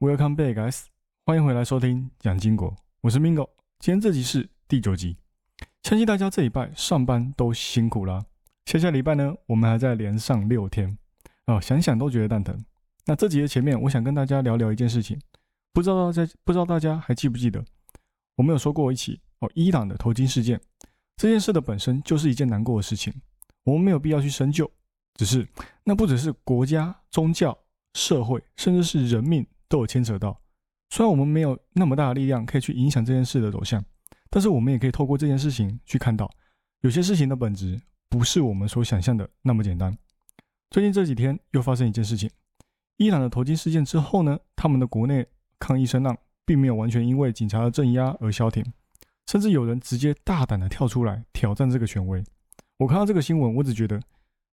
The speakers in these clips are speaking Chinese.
Welcome back, guys！欢迎回来收听讲经国，我是 Mingo。今天这集是第九集，相信大家这礼拜上班都辛苦啦。下下礼拜呢，我们还在连上六天哦，想想都觉得蛋疼。那这集的前面，我想跟大家聊聊一件事情，不知道大家不知道大家还记不记得，我们有说过一起哦，伊朗的头巾事件。这件事的本身就是一件难过的事情，我们没有必要去深究，只是那不只是国家、宗教、社会，甚至是人命。都有牵扯到，虽然我们没有那么大的力量可以去影响这件事的走向，但是我们也可以透过这件事情去看到，有些事情的本质不是我们所想象的那么简单。最近这几天又发生一件事情，伊朗的头巾事件之后呢，他们的国内抗议声浪并没有完全因为警察的镇压而消停，甚至有人直接大胆的跳出来挑战这个权威。我看到这个新闻，我只觉得，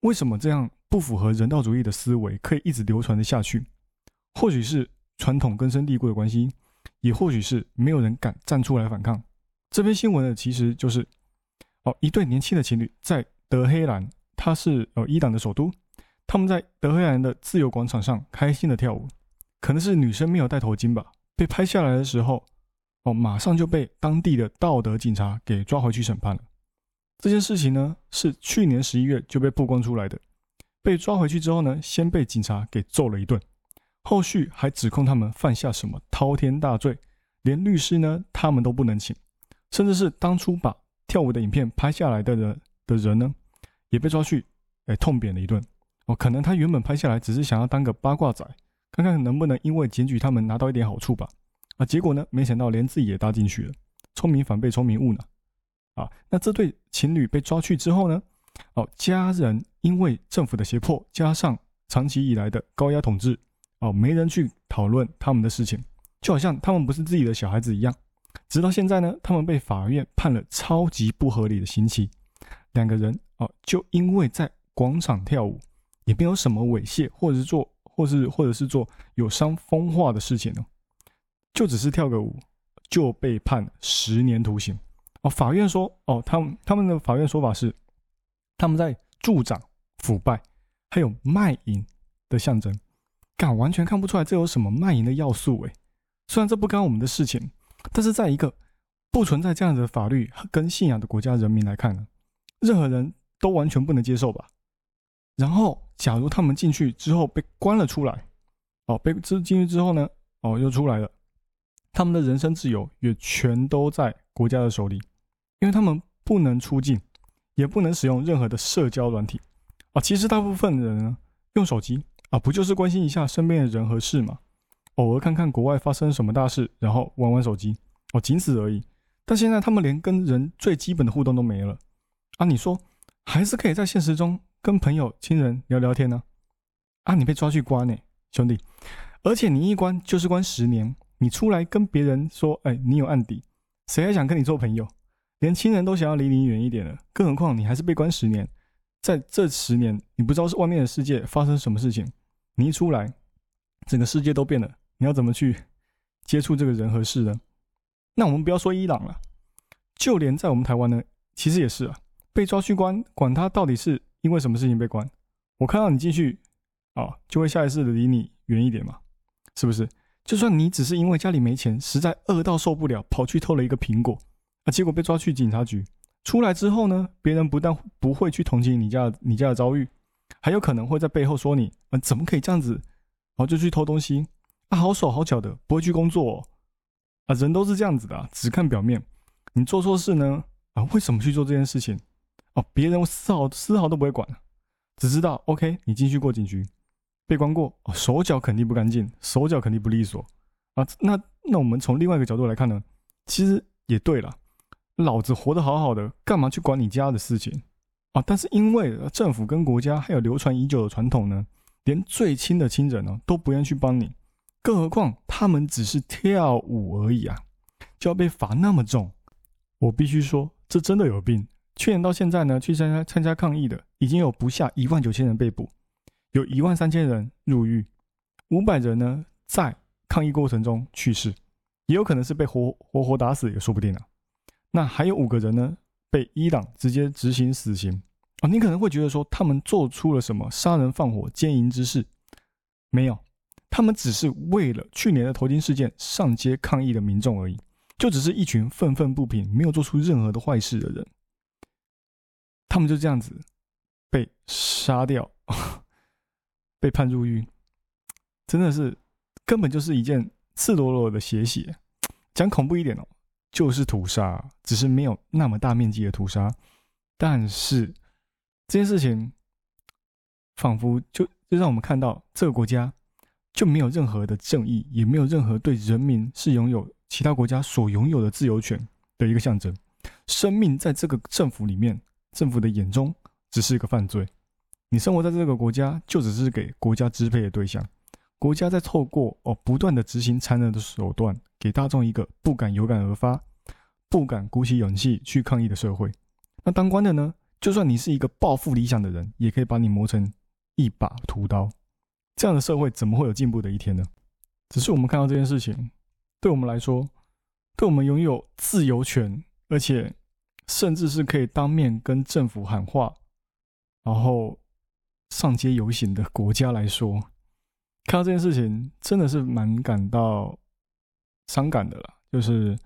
为什么这样不符合人道主义的思维可以一直流传的下去？或许是。传统根深蒂固的关系，也或许是没有人敢站出来反抗。这篇新闻呢，其实就是哦，一对年轻的情侣在德黑兰，它是呃伊朗的首都，他们在德黑兰的自由广场上开心的跳舞。可能是女生没有戴头巾吧，被拍下来的时候，哦，马上就被当地的道德警察给抓回去审判了。这件事情呢，是去年十一月就被曝光出来的。被抓回去之后呢，先被警察给揍了一顿。后续还指控他们犯下什么滔天大罪，连律师呢他们都不能请，甚至是当初把跳舞的影片拍下来的人的人呢，也被抓去，哎痛扁了一顿。哦，可能他原本拍下来只是想要当个八卦仔，看看能不能因为检举他们拿到一点好处吧。啊，结果呢，没想到连自己也搭进去了，聪明反被聪明误呢。啊，那这对情侣被抓去之后呢，哦，家人因为政府的胁迫，加上长期以来的高压统治。哦，没人去讨论他们的事情，就好像他们不是自己的小孩子一样。直到现在呢，他们被法院判了超级不合理的刑期。两个人哦，就因为在广场跳舞，也没有什么猥亵，或者是做，或是或者是做有伤风化的事情呢，就只是跳个舞，就被判十年徒刑。哦，法院说，哦，他们他们的法院说法是，他们在助长腐败，还有卖淫的象征。敢完全看不出来这有什么卖淫的要素诶，虽然这不干我们的事情，但是在一个不存在这样子的法律跟信仰的国家人民来看呢，任何人都完全不能接受吧。然后，假如他们进去之后被关了出来，哦，被进进去之后呢，哦，又出来了，他们的人身自由也全都在国家的手里，因为他们不能出境，也不能使用任何的社交软体啊。其实大部分人呢，用手机。啊，不就是关心一下身边的人和事吗？偶尔看看国外发生什么大事，然后玩玩手机，哦，仅此而已。但现在他们连跟人最基本的互动都没了啊！你说还是可以在现实中跟朋友、亲人聊聊天呢？啊，你被抓去关呢，兄弟！而且你一关就是关十年，你出来跟别人说，哎，你有案底，谁还想跟你做朋友？连亲人都想要离你远一点了，更何况你还是被关十年，在这十年，你不知道是外面的世界发生什么事情。你一出来，整个世界都变了。你要怎么去接触这个人和事呢？那我们不要说伊朗了，就连在我们台湾呢，其实也是啊。被抓去关，管他到底是因为什么事情被关，我看到你进去，啊，就会下意识的离你远一点嘛，是不是？就算你只是因为家里没钱，实在饿到受不了，跑去偷了一个苹果，啊，结果被抓去警察局，出来之后呢，别人不但不会去同情你家你家的遭遇。还有可能会在背后说你，啊，怎么可以这样子？然后就去偷东西啊，好手好脚的，不会去工作啊，人都是这样子的，只看表面。你做错事呢，啊，为什么去做这件事情？哦，别人丝毫丝毫都不会管，只知道 OK，你进去过警局，被关过，手脚肯定不干净，手脚肯定不利索啊。那那我们从另外一个角度来看呢，其实也对了，老子活得好好的，干嘛去管你家的事情？啊！但是因为政府跟国家还有流传已久的传统呢，连最亲的亲人呢都不愿意去帮你，更何况他们只是跳舞而已啊，就要被罚那么重。我必须说，这真的有病。去年到现在呢，去参加参加抗议的已经有不下一万九千人被捕，有一万三千人入狱，五百人呢在抗议过程中去世，也有可能是被活活活打死也说不定啊。那还有五个人呢？被伊朗直接执行死刑啊！你可能会觉得说他们做出了什么杀人放火、奸淫之事？没有，他们只是为了去年的头巾事件上街抗议的民众而已，就只是一群愤愤不平、没有做出任何的坏事的人。他们就这样子被杀掉，被判入狱，真的是根本就是一件赤裸裸的血洗。讲恐怖一点哦，就是屠杀，只是没有那么大面积的屠杀。但是这件事情仿佛就就让我们看到这个国家。就没有任何的正义，也没有任何对人民是拥有其他国家所拥有的自由权的一个象征。生命在这个政府里面，政府的眼中只是一个犯罪。你生活在这个国家，就只是给国家支配的对象。国家在透过哦不断的执行残忍的手段，给大众一个不敢有感而发、不敢鼓起勇气去抗议的社会。那当官的呢？就算你是一个抱负理想的人，也可以把你磨成一把屠刀。这样的社会怎么会有进步的一天呢？只是我们看到这件事情，对我们来说，对我们拥有自由权，而且甚至是可以当面跟政府喊话，然后上街游行的国家来说，看到这件事情真的是蛮感到伤感的了。就是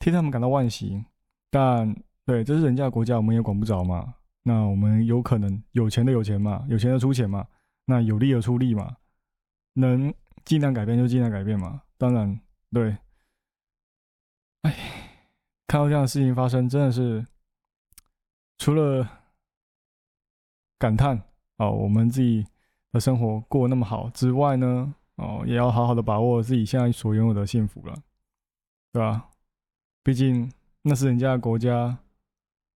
替他们感到惋惜，但对，这是人家的国家，我们也管不着嘛。那我们有可能有钱的有钱嘛，有钱的出钱嘛。那有力的出力嘛，能尽量改变就尽量改变嘛。当然，对，哎，看到这样的事情发生，真的是除了感叹哦，我们自己的生活过那么好之外呢，哦，也要好好的把握自己现在所拥有的幸福了，对吧？毕竟那是人家的国家，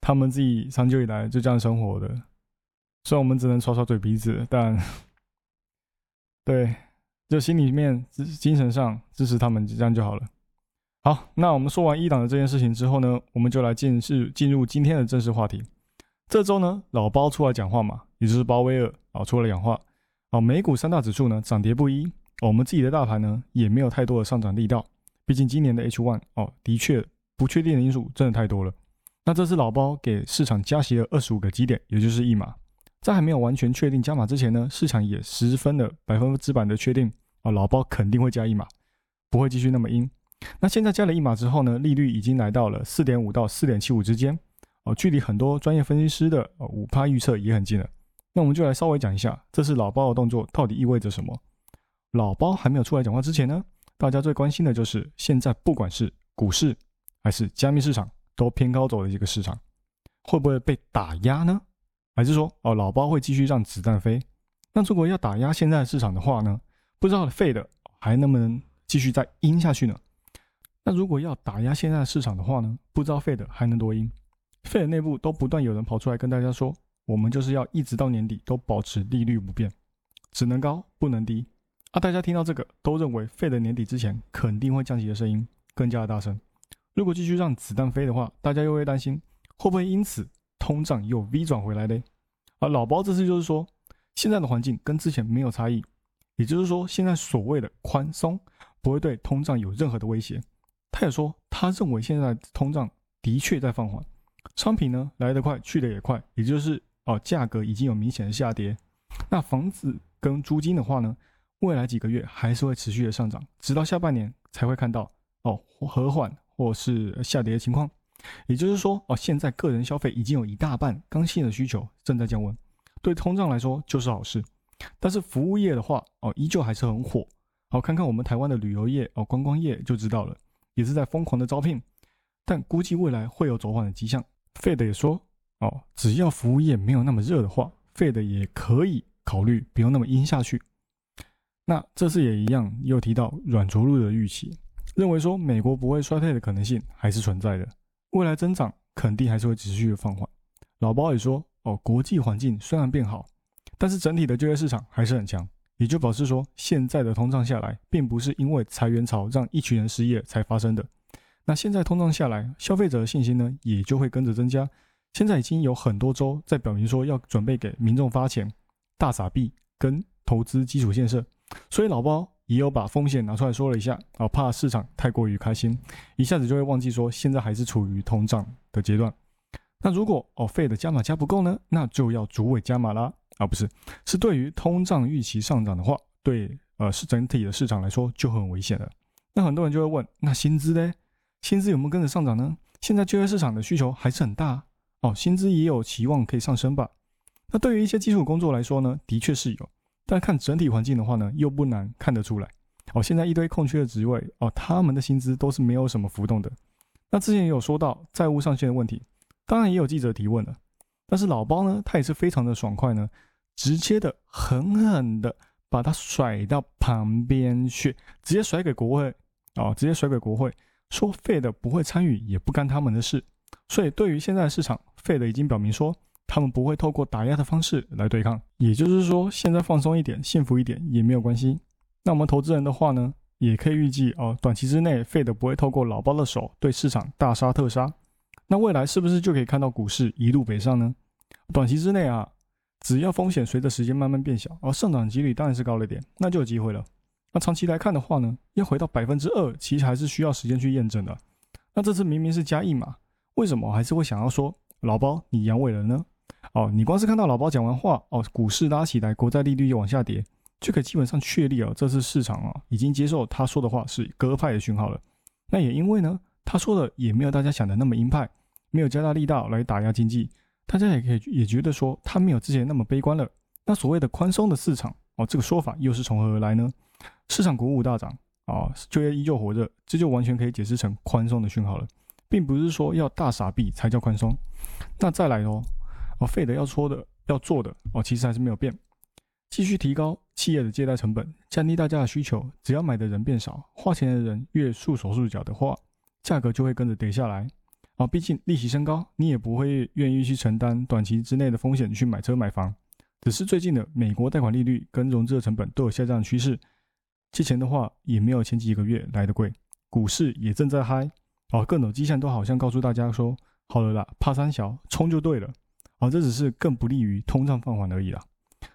他们自己长久以来就这样生活的。虽然我们只能耍耍嘴皮子，但 对，就心里面、精神上支持他们，这样就好了。好，那我们说完一党的这件事情之后呢，我们就来进是进入今天的正式话题。这周呢，老包出来讲话嘛，也就是鲍威尔啊出来讲话。哦，美股三大指数呢涨跌不一，我们自己的大盘呢也没有太多的上涨力道。毕竟今年的 H one 哦，的确不确定的因素真的太多了。那这次老包给市场加息了二十五个基点，也就是一码。在还没有完全确定加码之前呢，市场也十分的百分之百的确定啊，老包肯定会加一码，不会继续那么阴。那现在加了一码之后呢，利率已经来到了四点五到四点七五之间，哦，距离很多专业分析师的五趴预测也很近了。那我们就来稍微讲一下，这次老包的动作到底意味着什么？老包还没有出来讲话之前呢，大家最关心的就是现在不管是股市还是加密市场都偏高走的一个市场，会不会被打压呢？还是说，哦，老包会继续让子弹飞？那如果要打压现在的市场的话呢？不知道废的还能不能继续再阴下去呢？那如果要打压现在的市场的话呢？不知道废的还能多阴？废的内部都不断有人跑出来跟大家说，我们就是要一直到年底都保持利率不变，只能高不能低。啊，大家听到这个都认为废的年底之前肯定会降息的声音更加的大声。如果继续让子弹飞的话，大家又会担心会不会因此？通胀又 V 转回来嘞，而老包这次就是说，现在的环境跟之前没有差异，也就是说，现在所谓的宽松不会对通胀有任何的威胁。他也说，他认为现在通胀的确在放缓，商品呢来得快去得也快，也就是哦价格已经有明显的下跌。那房子跟租金的话呢，未来几个月还是会持续的上涨，直到下半年才会看到哦和缓或是下跌的情况。也就是说，哦，现在个人消费已经有一大半刚性的需求正在降温，对通胀来说就是好事。但是服务业的话，哦，依旧还是很火。好，看看我们台湾的旅游业，哦，观光业就知道了，也是在疯狂的招聘。但估计未来会有走缓的迹象。费德也说，哦，只要服务业没有那么热的话，费德也可以考虑不用那么阴下去。那这次也一样，又提到软着陆的预期，认为说美国不会衰退的可能性还是存在的。未来增长肯定还是会持续的放缓。老包也说，哦，国际环境虽然变好，但是整体的就业市场还是很强，也就表示说，现在的通胀下来，并不是因为裁员潮让一群人失业才发生的。那现在通胀下来，消费者的信心呢，也就会跟着增加。现在已经有很多州在表明说要准备给民众发钱、大撒币跟投资基础建设，所以老包。也有把风险拿出来说了一下啊，怕市场太过于开心，一下子就会忘记说现在还是处于通胀的阶段。那如果哦费的加码加不够呢，那就要主尾加码啦啊，不是，是对于通胀预期上涨的话，对呃是整体的市场来说就很危险了。那很多人就会问，那薪资呢？薪资有没有跟着上涨呢？现在就业市场的需求还是很大哦，薪资也有期望可以上升吧？那对于一些基础工作来说呢，的确是有，但看整体环境的话呢，又不难看得出来哦。现在一堆空缺的职位哦，他们的薪资都是没有什么浮动的。那之前也有说到债务上限的问题，当然也有记者提问了，但是老包呢，他也是非常的爽快呢，直接的狠狠的把它甩到旁边去，直接甩给国会哦，直接甩给国会，说费的不会参与，也不干他们的事。所以对于现在市场，费的已经表明说，他们不会透过打压的方式来对抗，也就是说，现在放松一点，幸福一点也没有关系。那我们投资人的话呢？也可以预计哦，短期之内费德不会透过老包的手对市场大杀特杀。那未来是不是就可以看到股市一路北上呢？短期之内啊，只要风险随着时间慢慢变小，而上涨几率当然是高了点，那就有机会了。那长期来看的话呢，要回到百分之二，其实还是需要时间去验证的。那这次明明是加一码，为什么还是会想要说老包你阳痿了呢？哦，你光是看到老包讲完话哦，股市拉起来，国债利率又往下跌。就可以基本上确立啊，这次市场啊已经接受他说的话是鸽派的讯号了。那也因为呢，他说的也没有大家想的那么鹰派，没有加大力道来打压经济，大家也可以也觉得说他没有之前那么悲观了。那所谓的宽松的市场哦，这个说法又是从何而来呢？市场鼓舞大涨啊，就业依旧火热，这就完全可以解释成宽松的讯号了，并不是说要大傻逼才叫宽松。那再来哦，哦，费德要说的要做的哦，其实还是没有变。继续提高企业的借贷成本，降低大家的需求。只要买的人变少，花钱的人越束手束脚的话，价格就会跟着跌下来。啊，毕竟利息升高，你也不会愿意去承担短期之内的风险去买车买房。只是最近的美国贷款利率跟融资的成本都有下降的趋势，借钱的话也没有前几个月来的贵。股市也正在嗨，哦，各种迹象都好像告诉大家说，好了啦，怕三小冲就对了。啊，这只是更不利于通胀放缓而已啦。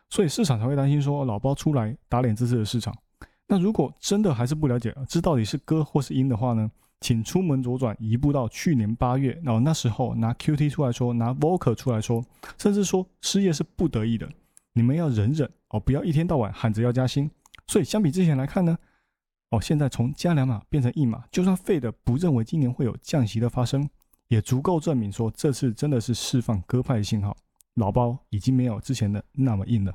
所以市场才会担心说老包出来打脸这次的市场。那如果真的还是不了解这到底是歌或是音的话呢？请出门左转一步到去年八月，然后那时候拿 QT 出来说，拿 Volcker 出来说，甚至说失业是不得已的，你们要忍忍哦，不要一天到晚喊着要加薪。所以相比之前来看呢，哦，现在从加两码变成一码，就算费的不认为今年会有降息的发生，也足够证明说这次真的是释放鸽派信号。老包已经没有之前的那么硬了。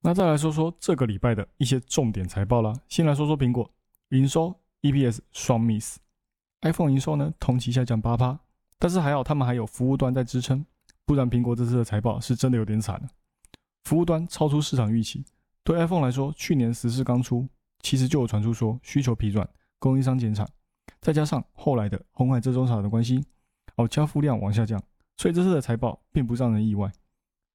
那再来说说这个礼拜的一些重点财报啦。先来说说苹果营收、EPS 双 miss。iPhone 营收呢同期下降八趴，但是还好他们还有服务端在支撑，不然苹果这次的财报是真的有点惨了。服务端超出市场预期。对 iPhone 来说，去年十四刚出，其实就有传出说需求疲软，供应商减产，再加上后来的红海这中厂的关系，哦，交付量往下降。所以这次的财报并不让人意外。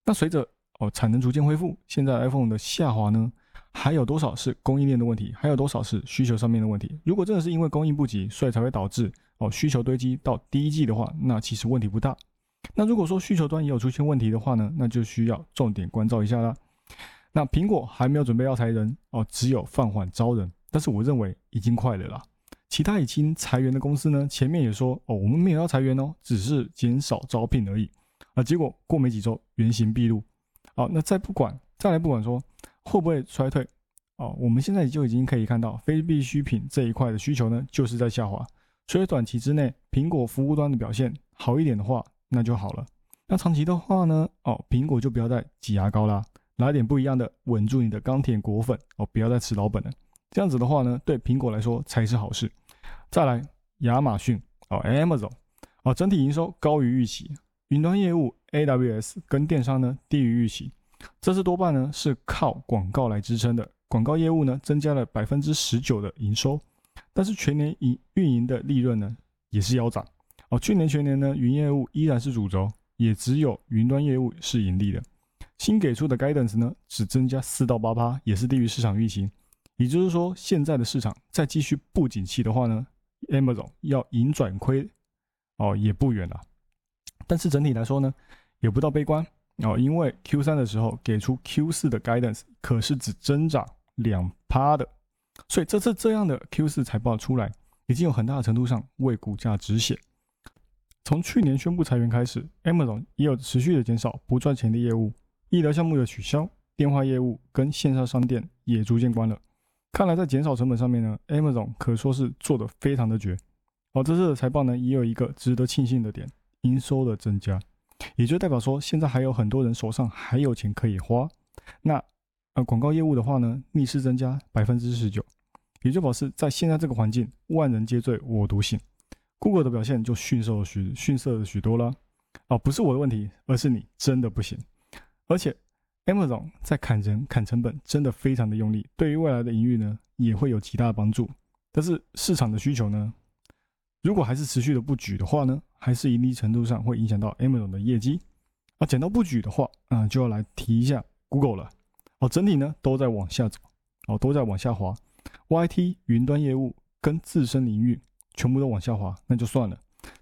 那随着哦产能逐渐恢复，现在 iPhone 的下滑呢，还有多少是供应链的问题？还有多少是需求上面的问题？如果真的是因为供应不及，所以才会导致哦需求堆积到第一季的话，那其实问题不大。那如果说需求端也有出现问题的话呢，那就需要重点关照一下啦。那苹果还没有准备要裁人哦，只有放缓招人，但是我认为已经快了啦。其他已经裁员的公司呢？前面也说哦，我们没有要裁员哦，只是减少招聘而已。啊，结果过没几周，原形毕露。好，那再不管，再来不管说会不会衰退哦，我们现在就已经可以看到非必需品这一块的需求呢，就是在下滑。所以短期之内，苹果服务端的表现好一点的话，那就好了。那长期的话呢？哦，苹果就不要再挤牙膏啦，来点不一样的，稳住你的钢铁果粉哦，不要再吃老本了。这样子的话呢，对苹果来说才是好事。再来，亚马逊哦，Amazon 哦，整体营收高于预期，云端业务 AWS 跟电商呢低于预期，这次多半呢是靠广告来支撑的。广告业务呢增加了百分之十九的营收，但是全年营运营的利润呢也是腰斩哦。去年全年呢云业务依然是主轴，也只有云端业务是盈利的。新给出的 guidance 呢只增加四到八趴，也是低于市场预期。也就是说，现在的市场再继续不景气的话呢？Amazon 要盈转亏，哦，也不远了。但是整体来说呢，也不到悲观哦，因为 Q 三的时候给出 Q 四的 guidance，可是只增长两趴的，所以这次这样的 Q 四财报出来，已经有很大的程度上为股价止血。从去年宣布裁员开始，Amazon 也有持续的减少不赚钱的业务，医疗项目的取消，电话业务跟线上商店也逐渐关了。看来在减少成本上面呢，Amazon 可说是做的非常的绝。哦，这次的财报呢也有一个值得庆幸的点，营收的增加，也就代表说现在还有很多人手上还有钱可以花。那呃广告业务的话呢，逆势增加百分之十九，也就表示在现在这个环境，万人皆醉我独醒，Google 的表现就逊色许逊色了许多了。哦，不是我的问题，而是你真的不行。而且，Amazon 在砍人、砍成本真的非常的用力，对于未来的营运呢，也会有极大的帮助。但是市场的需求呢，如果还是持续的不举的话呢，还是一定程度上会影响到 Amazon 的业绩。啊，讲到不举的话，啊，就要来提一下 Google 了。哦，整体呢都在往下走，哦，都在往下滑。YT 云端业务跟自身领域全部都往下滑，那就算了。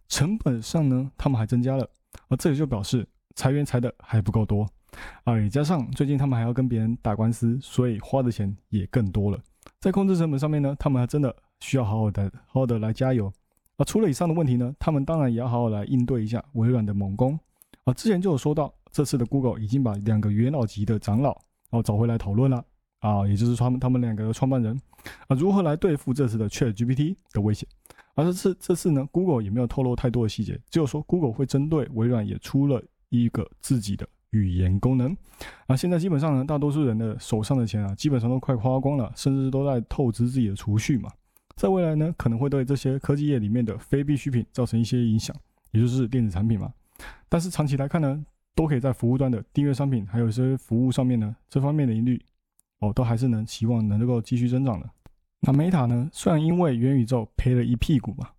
成本上呢，他们还增加了。而这也就表示裁员裁的还不够多啊，也加上最近他们还要跟别人打官司，所以花的钱也更多了。在控制成本上面呢，他们还真的需要好好的、好好的来加油啊。除了以上的问题呢，他们当然也要好好来应对一下微软的猛攻啊。之前就有说到，这次的 Google 已经把两个元老级的长老然后找回来讨论了啊，也就是他们他们两个的创办人啊，如何来对付这次的 ChatGPT 的威胁。而这次这次呢，Google 也没有透露太多的细节，只有说 Google 会针对微软也出了一个自己的语言功能。啊，现在基本上呢，大多数人的手上的钱啊，基本上都快花光了，甚至都在透支自己的储蓄嘛。在未来呢，可能会对这些科技业里面的非必需品造成一些影响，也就是电子产品嘛。但是长期来看呢，都可以在服务端的订阅商品，还有一些服务上面呢，这方面的盈率，哦，都还是能希望能够继续增长的。那 Meta 呢？虽然因为元宇宙赔了一屁股嘛，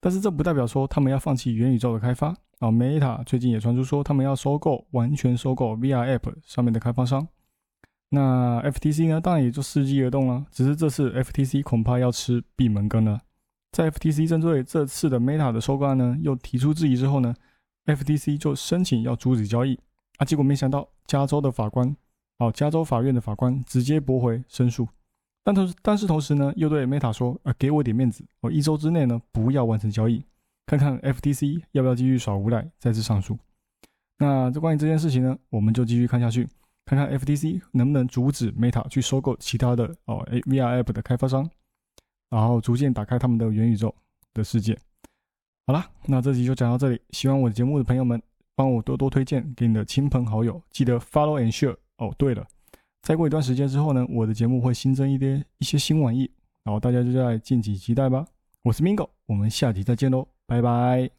但是这不代表说他们要放弃元宇宙的开发啊。Meta 最近也传出说他们要收购，完全收购 VR App 上面的开发商。那 FTC 呢？当然也就伺机而动了，只是这次 FTC 恐怕要吃闭门羹了。在 FTC 针对这次的 Meta 的收购案呢，又提出质疑之后呢，FTC 就申请要阻止交易啊。结果没想到加州的法官，哦，加州法院的法官直接驳回申诉。但同时但是同时呢，又对 Meta 说：“啊，给我点面子，我一周之内呢不要完成交易，看看 FTC 要不要继续耍无赖，再次上诉。”那这关于这件事情呢，我们就继续看下去，看看 FTC 能不能阻止 Meta 去收购其他的哦 VR App 的开发商，然后逐渐打开他们的元宇宙的世界。好了，那这集就讲到这里，喜欢我的节目的朋友们，帮我多多推荐给你的亲朋好友，记得 Follow and Share。哦，对了。再过一段时间之后呢，我的节目会新增一些一些新玩意，然后大家就在敬请期待吧。我是 Mingo，我们下集再见喽，拜拜。